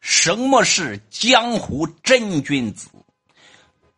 什么是江湖真君子？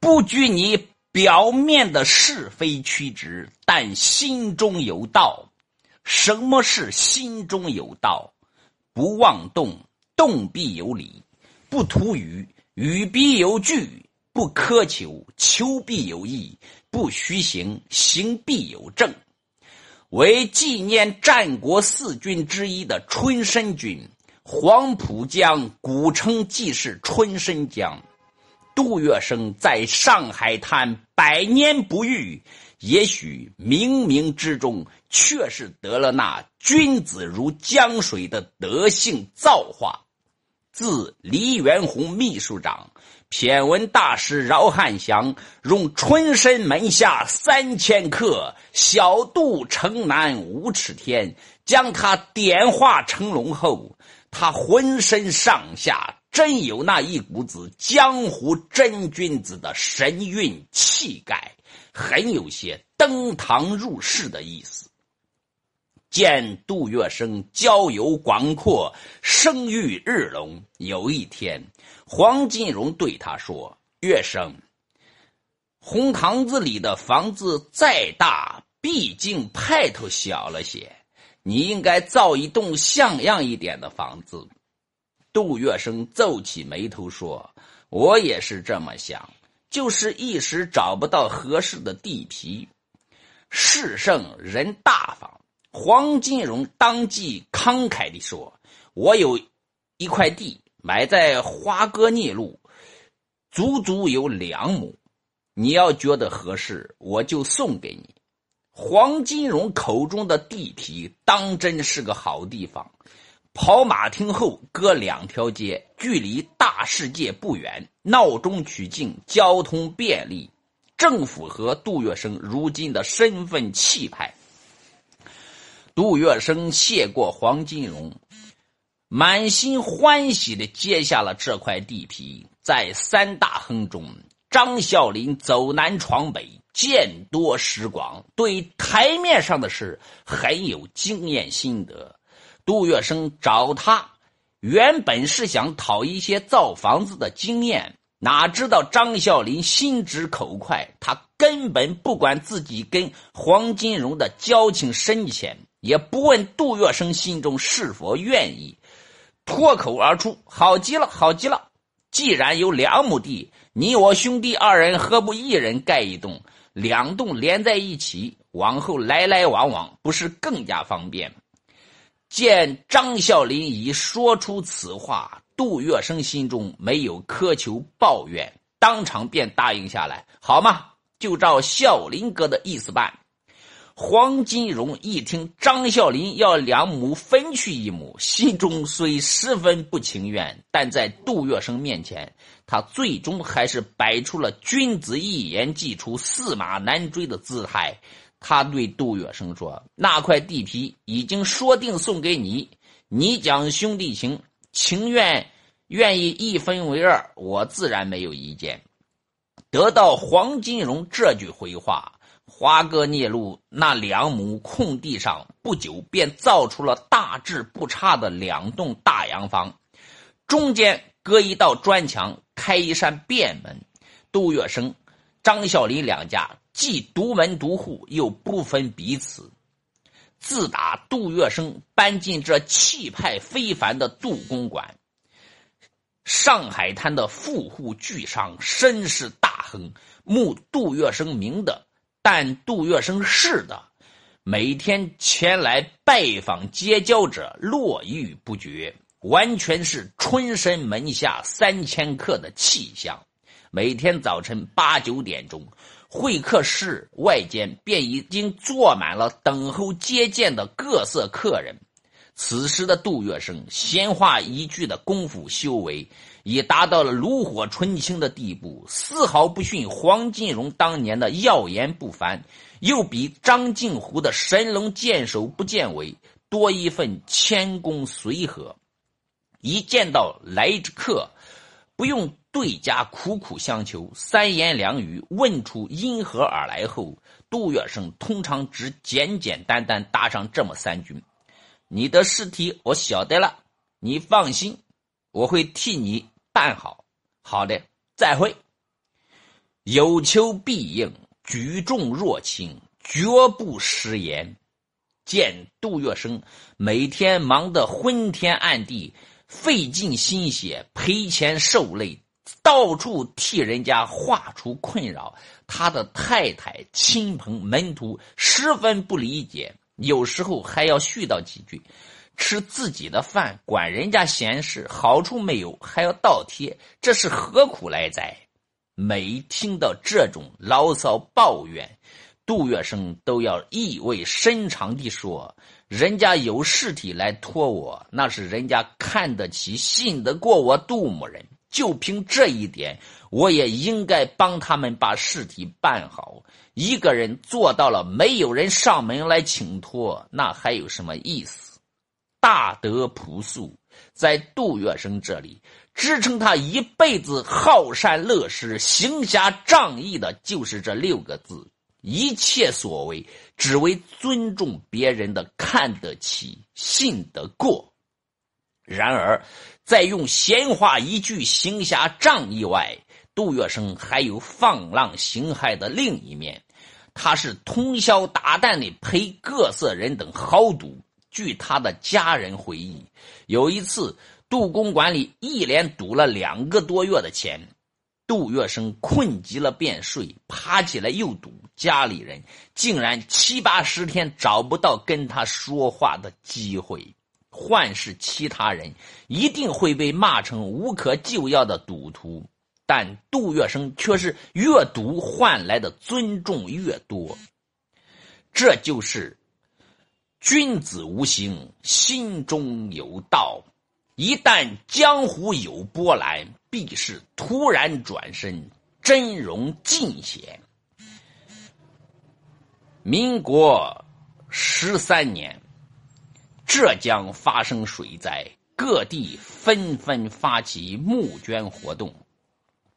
不拘泥表面的是非曲直，但心中有道。什么是心中有道？不妄动，动必有理；不图语，语必有据；不苛求，求必有益；不虚行，行必有正。为纪念战国四军之一的春申君，黄浦江古称即是春申江。杜月笙在上海滩百年不遇，也许冥冥之中却是得了那君子如江水的德性造化。自黎元洪秘书长、骈文大师饶汉祥用春申门下三千客，小渡城南五尺天，将他点化成龙后，他浑身上下。真有那一股子江湖真君子的神韵气概，很有些登堂入室的意思。见杜月笙交友广阔，声誉日隆。有一天，黄金荣对他说：“月笙，红堂子里的房子再大，毕竟派头小了些，你应该造一栋像样一点的房子。”杜月笙皱起眉头说：“我也是这么想，就是一时找不到合适的地皮。”事胜人大方，黄金荣当即慷慨地说：“我有一块地，买在华歌聂路，足足有两亩。你要觉得合适，我就送给你。”黄金荣口中的地皮，当真是个好地方。跑马厅后隔两条街，距离大世界不远，闹中取静，交通便利，正符合杜月笙如今的身份气派。杜月笙谢过黄金荣，满心欢喜的接下了这块地皮。在三大亨中，张啸林走南闯北，见多识广，对台面上的事很有经验心得。杜月笙找他，原本是想讨一些造房子的经验，哪知道张啸林心直口快，他根本不管自己跟黄金荣的交情深浅，也不问杜月笙心中是否愿意，脱口而出：“好极了，好极了！既然有两亩地，你我兄弟二人何不一人盖一栋？两栋连在一起，往后来来往往，不是更加方便？”见张孝林已说出此话，杜月笙心中没有苛求抱怨，当场便答应下来。好嘛，就照孝林哥的意思办。黄金荣一听张啸林要两亩分去一亩，心中虽十分不情愿，但在杜月笙面前，他最终还是摆出了君子一言既出，驷马难追的姿态。他对杜月笙说：“那块地皮已经说定送给你，你讲兄弟情，情愿愿意一分为二，我自然没有意见。”得到黄金荣这句回话，华哥聂路那两亩空地上不久便造出了大致不差的两栋大洋房，中间隔一道砖墙，开一扇便门。杜月笙、张啸林两家。既独门独户，又不分彼此。自打杜月笙搬进这气派非凡的杜公馆，上海滩的富户巨商、绅士大亨，慕杜月笙名的，但杜月笙是的，每天前来拜访结交者络绎不绝，完全是春申门下三千客的气象。每天早晨八九点钟。会客室外间便已经坐满了等候接见的各色客人。此时的杜月笙闲话一句的功夫修为已达到了炉火纯青的地步，丝毫不逊黄金荣当年的耀眼不凡，又比张静湖的神龙见首不见尾多一份谦恭随和。一见到来客，不用。对家苦苦相求，三言两语问出因何而来后，杜月笙通常只简简单单搭上这么三句：“你的尸体我晓得了，你放心，我会替你办好。好的，再会。有求必应，举重若轻，绝不食言。见杜月笙每天忙得昏天暗地，费尽心血，赔钱受累，到处替人家画出困扰。他的太太、亲朋、门徒十分不理解，有时候还要絮叨几句。吃自己的饭，管人家闲事，好处没有，还要倒贴，这是何苦来哉？每听到这种牢骚抱怨。杜月笙都要意味深长地说：“人家有尸体来托我，那是人家看得起、信得过我杜某人。就凭这一点，我也应该帮他们把尸体办好。一个人做到了，没有人上门来请托，那还有什么意思？大德朴素，在杜月笙这里支撑他一辈子好善乐施、行侠仗义的，就是这六个字。”一切所为，只为尊重别人的看得起、信得过。然而，在用闲话一句行侠仗义外，杜月笙还有放浪形骸的另一面。他是通宵达旦的陪各色人等豪赌。据他的家人回忆，有一次，杜公馆里一连赌了两个多月的钱。杜月笙困极了便睡，爬起来又赌，家里人竟然七八十天找不到跟他说话的机会。换是其他人，一定会被骂成无可救药的赌徒，但杜月笙却是越读换来的尊重越多。这就是君子无形，心中有道。一旦江湖有波澜，必是突然转身，真容尽显。民国十三年，浙江发生水灾，各地纷纷发起募捐活动。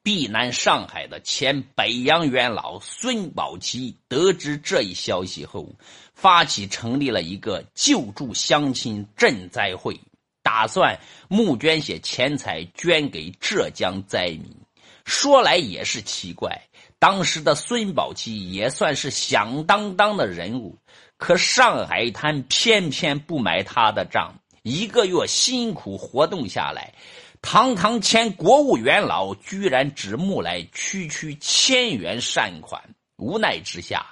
避难上海的前北洋元老孙宝琦得知这一消息后，发起成立了一个救助乡亲赈灾会。打算募捐些钱财捐给浙江灾民，说来也是奇怪。当时的孙宝琦也算是响当当的人物，可上海滩偏偏不买他的账。一个月辛苦活动下来，堂堂前国务元老居然只募来区区千元善款。无奈之下。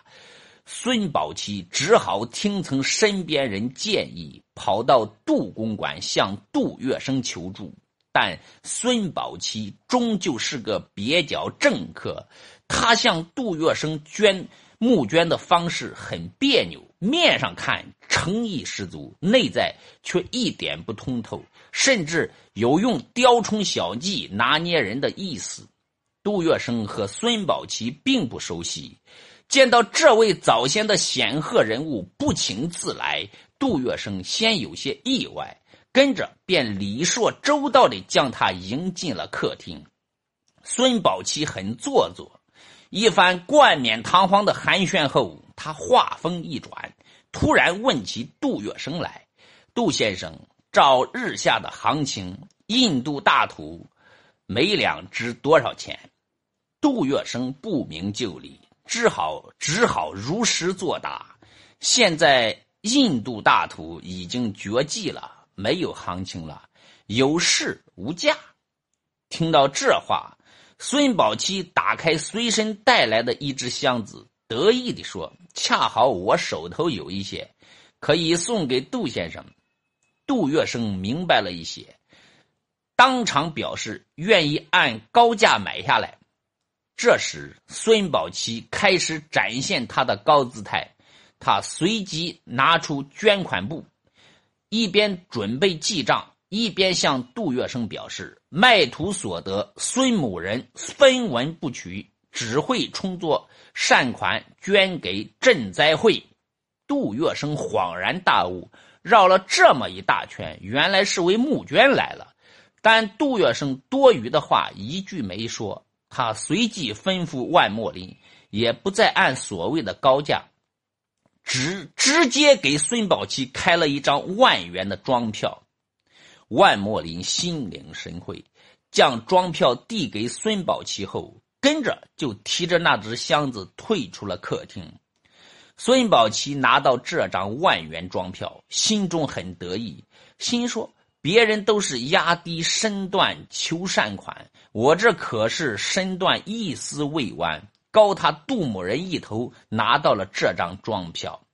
孙宝琦只好听从身边人建议，跑到杜公馆向杜月笙求助。但孙宝琦终究是个蹩脚政客，他向杜月笙捐募捐的方式很别扭，面上看诚意十足，内在却一点不通透，甚至有用雕虫小技拿捏人的意思。杜月笙和孙宝琦并不熟悉。见到这位早先的显赫人物不请自来，杜月笙先有些意外，跟着便礼数周到地将他迎进了客厅。孙宝琦很做作，一番冠冕堂皇的寒暄后，他话锋一转，突然问起杜月笙来：“杜先生，照日下的行情，印度大土每两值多少钱？”杜月笙不明就里。只好只好如实作答。现在印度大土已经绝迹了，没有行情了，有市无价。听到这话，孙宝七打开随身带来的一只箱子，得意地说：“恰好我手头有一些，可以送给杜先生。”杜月笙明白了一些，当场表示愿意按高价买下来。这时，孙宝琦开始展现他的高姿态。他随即拿出捐款簿，一边准备记账，一边向杜月笙表示：“卖土所得，孙某人分文不取，只会充作善款捐给赈灾会。”杜月笙恍然大悟，绕了这么一大圈，原来是为募捐来了。但杜月笙多余的话一句没说。他随即吩咐万墨林，也不再按所谓的高价，直直接给孙宝琦开了一张万元的庄票。万墨林心领神会，将庄票递给孙宝琦后，跟着就提着那只箱子退出了客厅。孙宝琦拿到这张万元装票，心中很得意，心说：“别人都是压低身段求善款，我这可是身段一丝未弯，高他杜某人一头，拿到了这张装票。”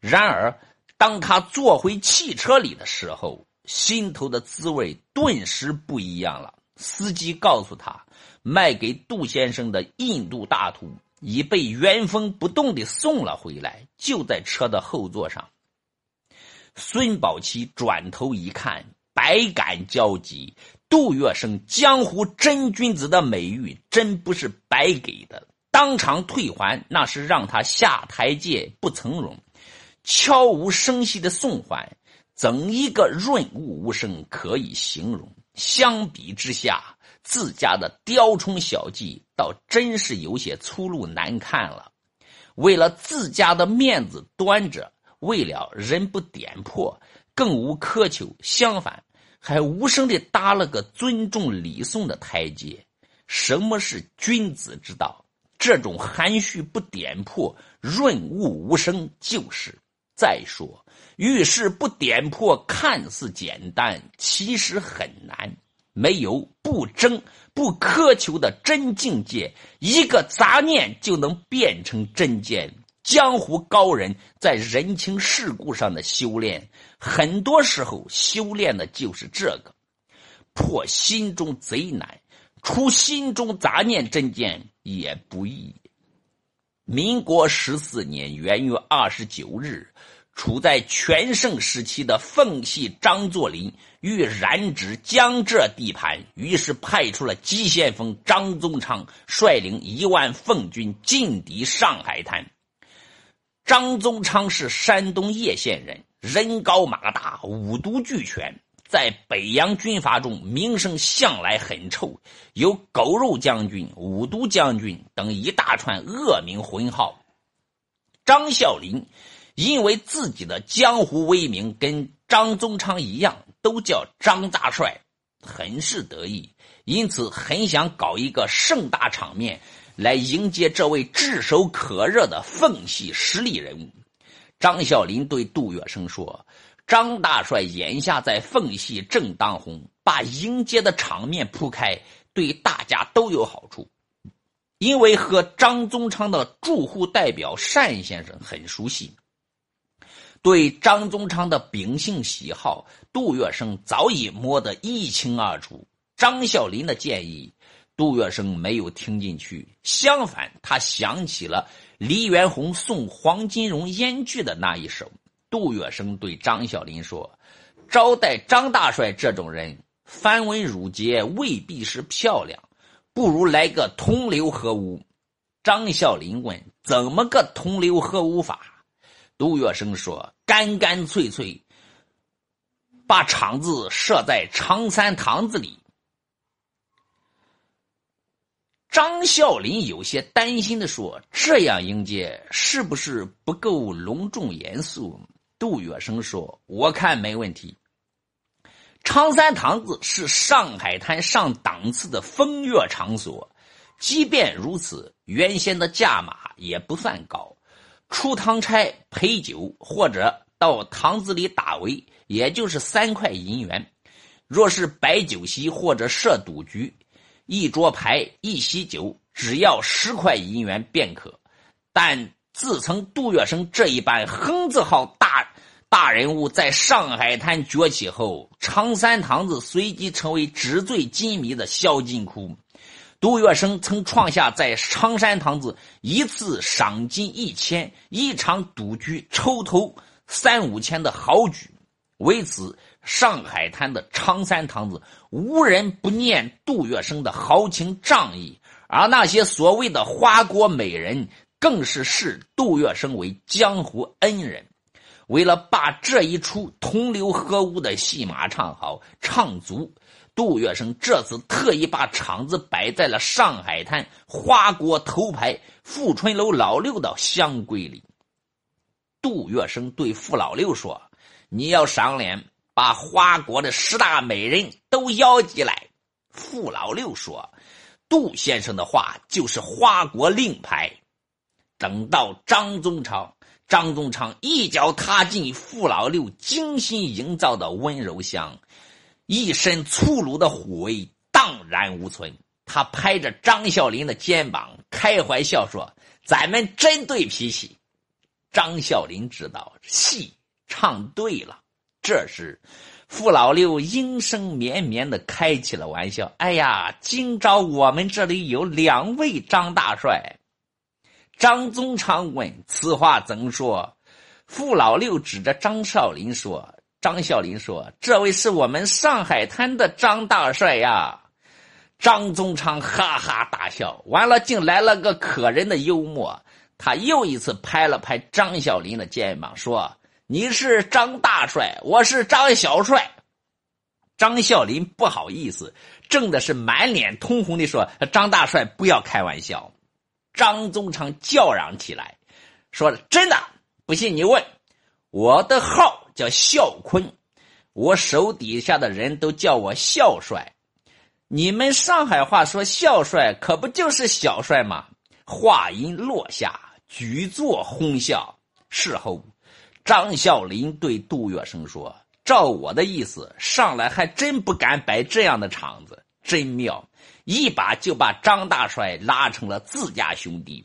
然而，当他坐回汽车里的时候，心头的滋味顿时不一样了。司机告诉他，卖给杜先生的印度大图已被原封不动的送了回来，就在车的后座上。孙宝琦转头一看，百感交集。杜月笙江湖真君子的美誉真不是白给的，当场退还那是让他下台阶不曾容。悄无声息的送还。怎一个润物无声可以形容？相比之下，自家的雕虫小技倒真是有些粗鲁难看了。为了自家的面子端着，为了人不点破，更无苛求，相反还无声的搭了个尊重礼送的台阶。什么是君子之道？这种含蓄不点破，润物无声，就是。再说。遇事不点破，看似简单，其实很难。没有不争、不苛求的真境界，一个杂念就能变成真剑。江湖高人在人情世故上的修炼，很多时候修炼的就是这个：破心中贼难，除心中杂念真剑也不易。民国十四年元月二十九日。处在全盛时期的奉系张作霖欲染指江浙地盘，于是派出了急先锋张宗昌率领一万奉军进抵上海滩。张宗昌是山东叶县人，人高马大，五毒俱全，在北洋军阀中名声向来很臭，有“狗肉将军”“五毒将军”等一大串恶名浑号。张啸林。因为自己的江湖威名跟张宗昌一样，都叫张大帅，很是得意，因此很想搞一个盛大场面来迎接这位炙手可热的奉系实力人物。张啸林对杜月笙说：“张大帅眼下在奉系正当红，把迎接的场面铺开，对大家都有好处。因为和张宗昌的住户代表单先生很熟悉。”对张宗昌的秉性喜好，杜月笙早已摸得一清二楚。张啸林的建议，杜月笙没有听进去，相反，他想起了黎元洪送黄金荣烟具的那一手。杜月笙对张啸林说：“招待张大帅这种人，繁文缛节未必是漂亮，不如来个同流合污。”张啸林问：“怎么个同流合污法？”杜月笙说：“干干脆脆，把场子设在长三堂子里。”张啸林有些担心的说：“这样迎接是不是不够隆重严肃？”杜月笙说：“我看没问题。长三堂子是上海滩上档次的风月场所，即便如此，原先的价码也不算高。”出堂差陪酒，或者到堂子里打围，也就是三块银元；若是摆酒席或者设赌局，一桌牌一席酒，只要十块银元便可。但自从杜月笙这一般横字号大大人物在上海滩崛起后，长三堂子随即成为纸醉金迷的销金窟。杜月笙曾创下在长山堂子一次赏金一千、一场赌局抽头三五千的豪举，为此上海滩的长三堂子无人不念杜月笙的豪情仗义，而那些所谓的花国美人更是视杜月笙为江湖恩人。为了把这一出同流合污的戏码唱好唱足。杜月笙这次特意把场子摆在了上海滩花国头牌富春楼老六的香闺里。杜月笙对傅老六说：“你要赏脸，把花国的十大美人都邀集来。傅老六说：“杜先生的话就是花国令牌。”等到张宗昌，张宗昌一脚踏进傅老六精心营造的温柔乡，一身粗鲁的虎威荡然无存。他拍着张啸林的肩膀，开怀笑说：“咱们真对脾气。”张啸林知道戏唱对了。这时，傅老六阴声绵绵的开起了玩笑：“哎呀，今朝我们这里有两位张大帅。”张宗昌问：“此话怎说？”傅老六指着张少林说：“张啸林说，这位是我们上海滩的张大帅呀。”张宗昌哈哈大笑，完了竟来了个可人的幽默。他又一次拍了拍张小林的肩膀，说：“你是张大帅，我是张小帅。”张小林不好意思，正的是满脸通红的说：“张大帅，不要开玩笑。”张宗昌叫嚷起来，说：“真的，不信你问，我的号叫孝坤，我手底下的人都叫我孝帅。”你们上海话说“孝帅”，可不就是小帅吗？话音落下，举座哄笑。事后，张啸林对杜月笙说：“照我的意思，上来还真不敢摆这样的场子，真妙！”一把就把张大帅拉成了自家兄弟。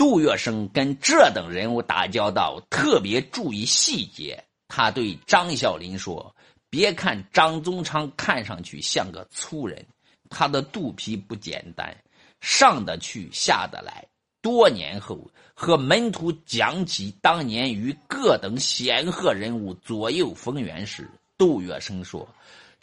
杜月笙跟这等人物打交道，特别注意细节。他对张啸林说。别看张宗昌看上去像个粗人，他的肚皮不简单，上得去下得来。多年后，和门徒讲起当年与各等显赫人物左右逢源时，杜月笙说：“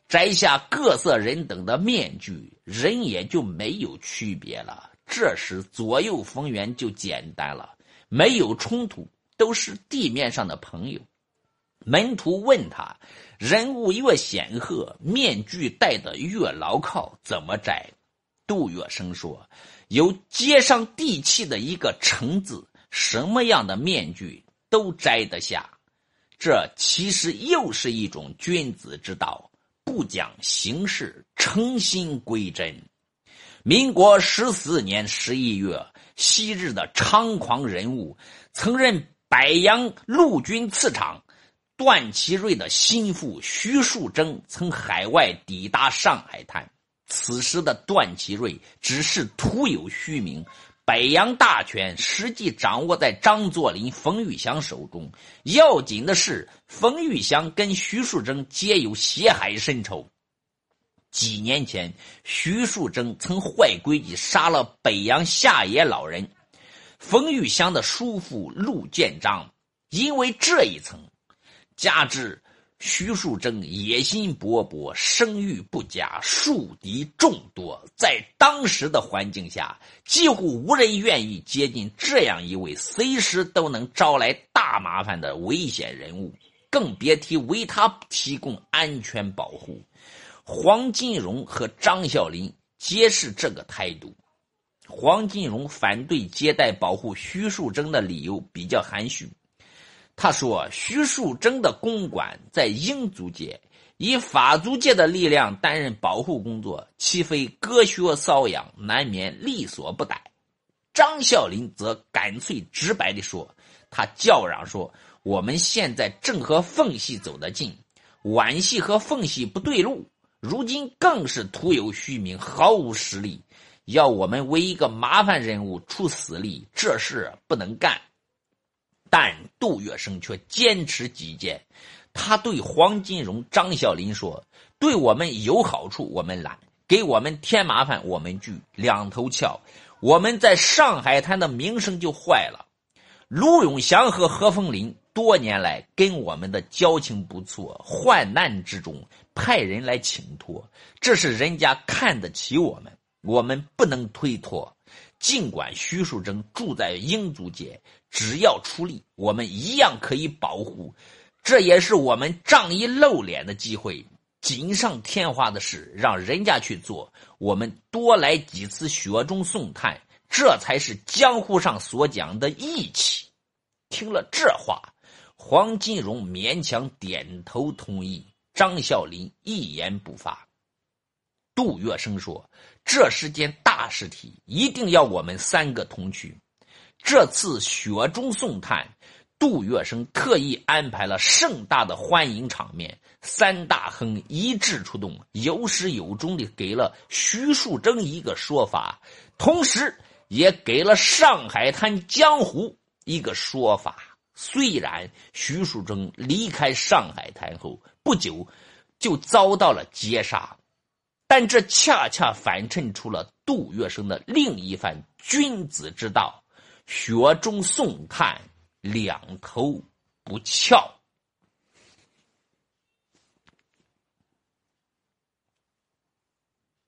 摘下各色人等的面具，人也就没有区别了。这时左右逢源就简单了，没有冲突，都是地面上的朋友。”门徒问他。人物越显赫，面具戴的越牢靠，怎么摘？杜月笙说：“有接上地气的一个‘诚’字，什么样的面具都摘得下。这其实又是一种君子之道，不讲形式，诚心归真。”民国十四年十一月，昔日的猖狂人物，曾任北洋陆军次长。段祺瑞的心腹徐树铮曾海外抵达上海滩，此时的段祺瑞只是徒有虚名，北洋大权实际掌握在张作霖、冯玉祥手中。要紧的是，冯玉祥跟徐树铮皆有血海深仇。几年前，徐树铮曾坏规矩杀了北洋下野老人冯玉祥的叔父陆建章，因为这一层。加之徐树铮野心勃勃，声誉不佳，树敌众多，在当时的环境下，几乎无人愿意接近这样一位随时都能招来大麻烦的危险人物，更别提为他提供安全保护。黄金荣和张啸林皆是这个态度。黄金荣反对接待保护徐树铮的理由比较含蓄。他说：“徐树铮的公馆在英租界，以法租界的力量担任保护工作，岂非割靴搔痒，难免力所不逮。”张啸林则干脆直白地说：“他叫嚷说，我们现在正和缝隙走得近，皖系和缝隙不对路，如今更是徒有虚名，毫无实力，要我们为一个麻烦人物出死力，这事不能干。”但杜月笙却坚持己见，他对黄金荣、张啸林说：“对我们有好处，我们揽；给我们添麻烦，我们拒。两头翘，我们在上海滩的名声就坏了。”卢永祥和何凤林多年来跟我们的交情不错，患难之中派人来请托，这是人家看得起我们，我们不能推脱。尽管徐树铮住在英租界，只要出力，我们一样可以保护。这也是我们仗义露脸的机会。锦上添花的事，让人家去做。我们多来几次雪中送炭，这才是江湖上所讲的义气。听了这话，黄金荣勉强点头同意，张孝林一言不发。杜月笙说：“这是件大事体，一定要我们三个同去。这次雪中送炭。”杜月笙特意安排了盛大的欢迎场面，三大亨一致出动，有始有终的给了徐树铮一个说法，同时也给了上海滩江湖一个说法。虽然徐树铮离开上海滩后不久就遭到了劫杀，但这恰恰反衬出了杜月笙的另一番君子之道：雪中送炭。两头不翘。